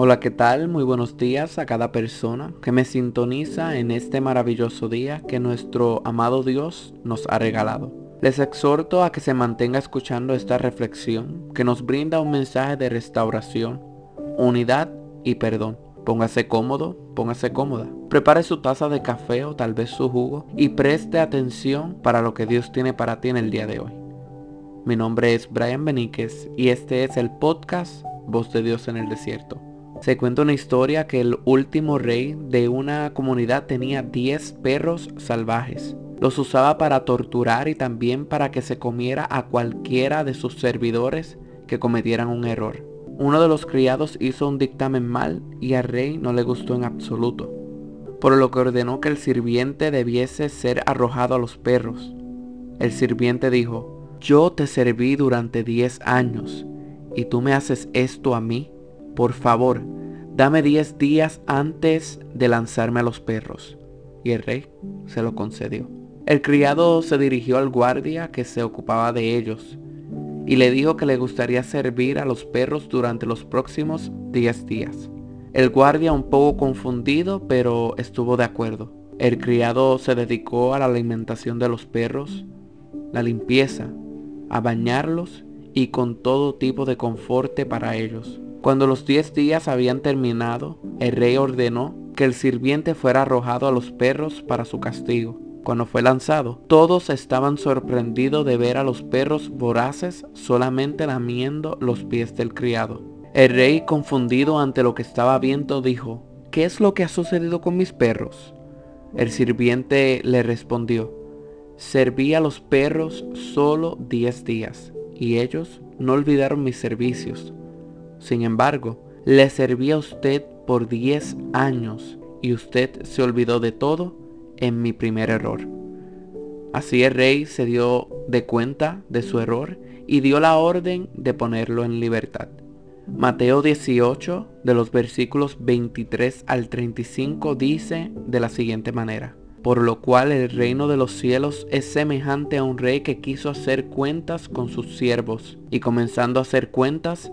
Hola, ¿qué tal? Muy buenos días a cada persona que me sintoniza en este maravilloso día que nuestro amado Dios nos ha regalado. Les exhorto a que se mantenga escuchando esta reflexión que nos brinda un mensaje de restauración, unidad y perdón. Póngase cómodo, póngase cómoda. Prepare su taza de café o tal vez su jugo y preste atención para lo que Dios tiene para ti en el día de hoy. Mi nombre es Brian Beníquez y este es el podcast Voz de Dios en el Desierto. Se cuenta una historia que el último rey de una comunidad tenía 10 perros salvajes. Los usaba para torturar y también para que se comiera a cualquiera de sus servidores que cometieran un error. Uno de los criados hizo un dictamen mal y al rey no le gustó en absoluto, por lo que ordenó que el sirviente debiese ser arrojado a los perros. El sirviente dijo, yo te serví durante 10 años y tú me haces esto a mí por favor, dame diez días antes de lanzarme a los perros. Y el rey se lo concedió. El criado se dirigió al guardia que se ocupaba de ellos y le dijo que le gustaría servir a los perros durante los próximos diez días. El guardia un poco confundido, pero estuvo de acuerdo. El criado se dedicó a la alimentación de los perros, la limpieza, a bañarlos y con todo tipo de conforte para ellos. Cuando los diez días habían terminado, el rey ordenó que el sirviente fuera arrojado a los perros para su castigo. Cuando fue lanzado, todos estaban sorprendidos de ver a los perros voraces solamente lamiendo los pies del criado. El rey, confundido ante lo que estaba viendo, dijo, ¿qué es lo que ha sucedido con mis perros? El sirviente le respondió, serví a los perros solo diez días, y ellos no olvidaron mis servicios. Sin embargo, le serví a usted por diez años y usted se olvidó de todo en mi primer error. Así el rey se dio de cuenta de su error y dio la orden de ponerlo en libertad. Mateo 18, de los versículos 23 al 35, dice de la siguiente manera. Por lo cual el reino de los cielos es semejante a un rey que quiso hacer cuentas con sus siervos, y comenzando a hacer cuentas,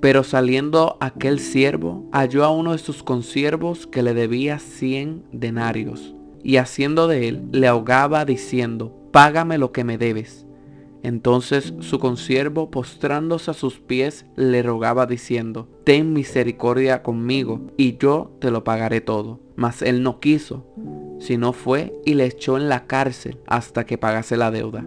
Pero saliendo aquel siervo, halló a uno de sus consiervos que le debía cien denarios, y haciendo de él, le ahogaba diciendo, Págame lo que me debes. Entonces su consiervo, postrándose a sus pies, le rogaba diciendo, Ten misericordia conmigo, y yo te lo pagaré todo. Mas él no quiso, sino fue y le echó en la cárcel hasta que pagase la deuda.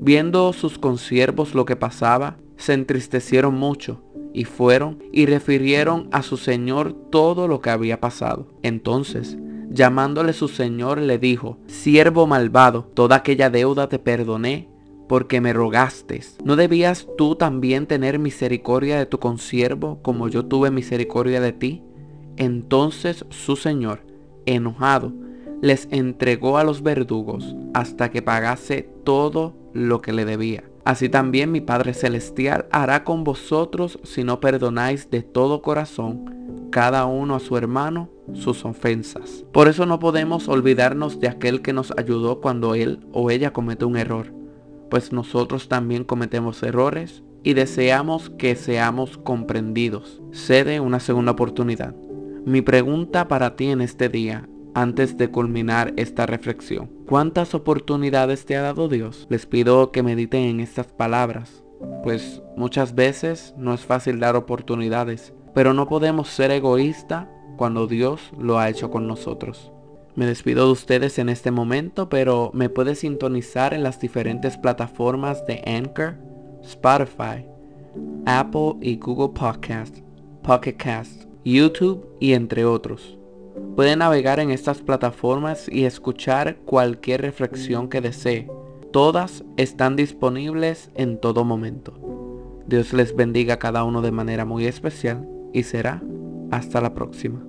Viendo sus consiervos lo que pasaba, se entristecieron mucho y fueron y refirieron a su señor todo lo que había pasado. Entonces, llamándole su señor, le dijo, siervo malvado, toda aquella deuda te perdoné porque me rogaste. ¿No debías tú también tener misericordia de tu consiervo como yo tuve misericordia de ti? Entonces su señor, enojado, les entregó a los verdugos hasta que pagase todo lo que le debía. Así también mi Padre Celestial hará con vosotros si no perdonáis de todo corazón cada uno a su hermano sus ofensas. Por eso no podemos olvidarnos de aquel que nos ayudó cuando él o ella comete un error, pues nosotros también cometemos errores y deseamos que seamos comprendidos. Cede una segunda oportunidad. Mi pregunta para ti en este día antes de culminar esta reflexión. ¿Cuántas oportunidades te ha dado Dios? Les pido que mediten en estas palabras, pues muchas veces no es fácil dar oportunidades, pero no podemos ser egoístas cuando Dios lo ha hecho con nosotros. Me despido de ustedes en este momento, pero me puedes sintonizar en las diferentes plataformas de Anchor, Spotify, Apple y Google Podcast, Pocket Cast, YouTube y entre otros. Puede navegar en estas plataformas y escuchar cualquier reflexión que desee. Todas están disponibles en todo momento. Dios les bendiga a cada uno de manera muy especial y será Hasta la próxima.